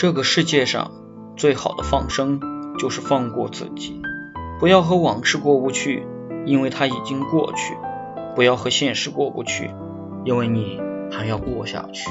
这个世界上最好的放生就是放过自己。不要和往事过不去因为它已经过去。不要和现实过不去因为你还要过下去。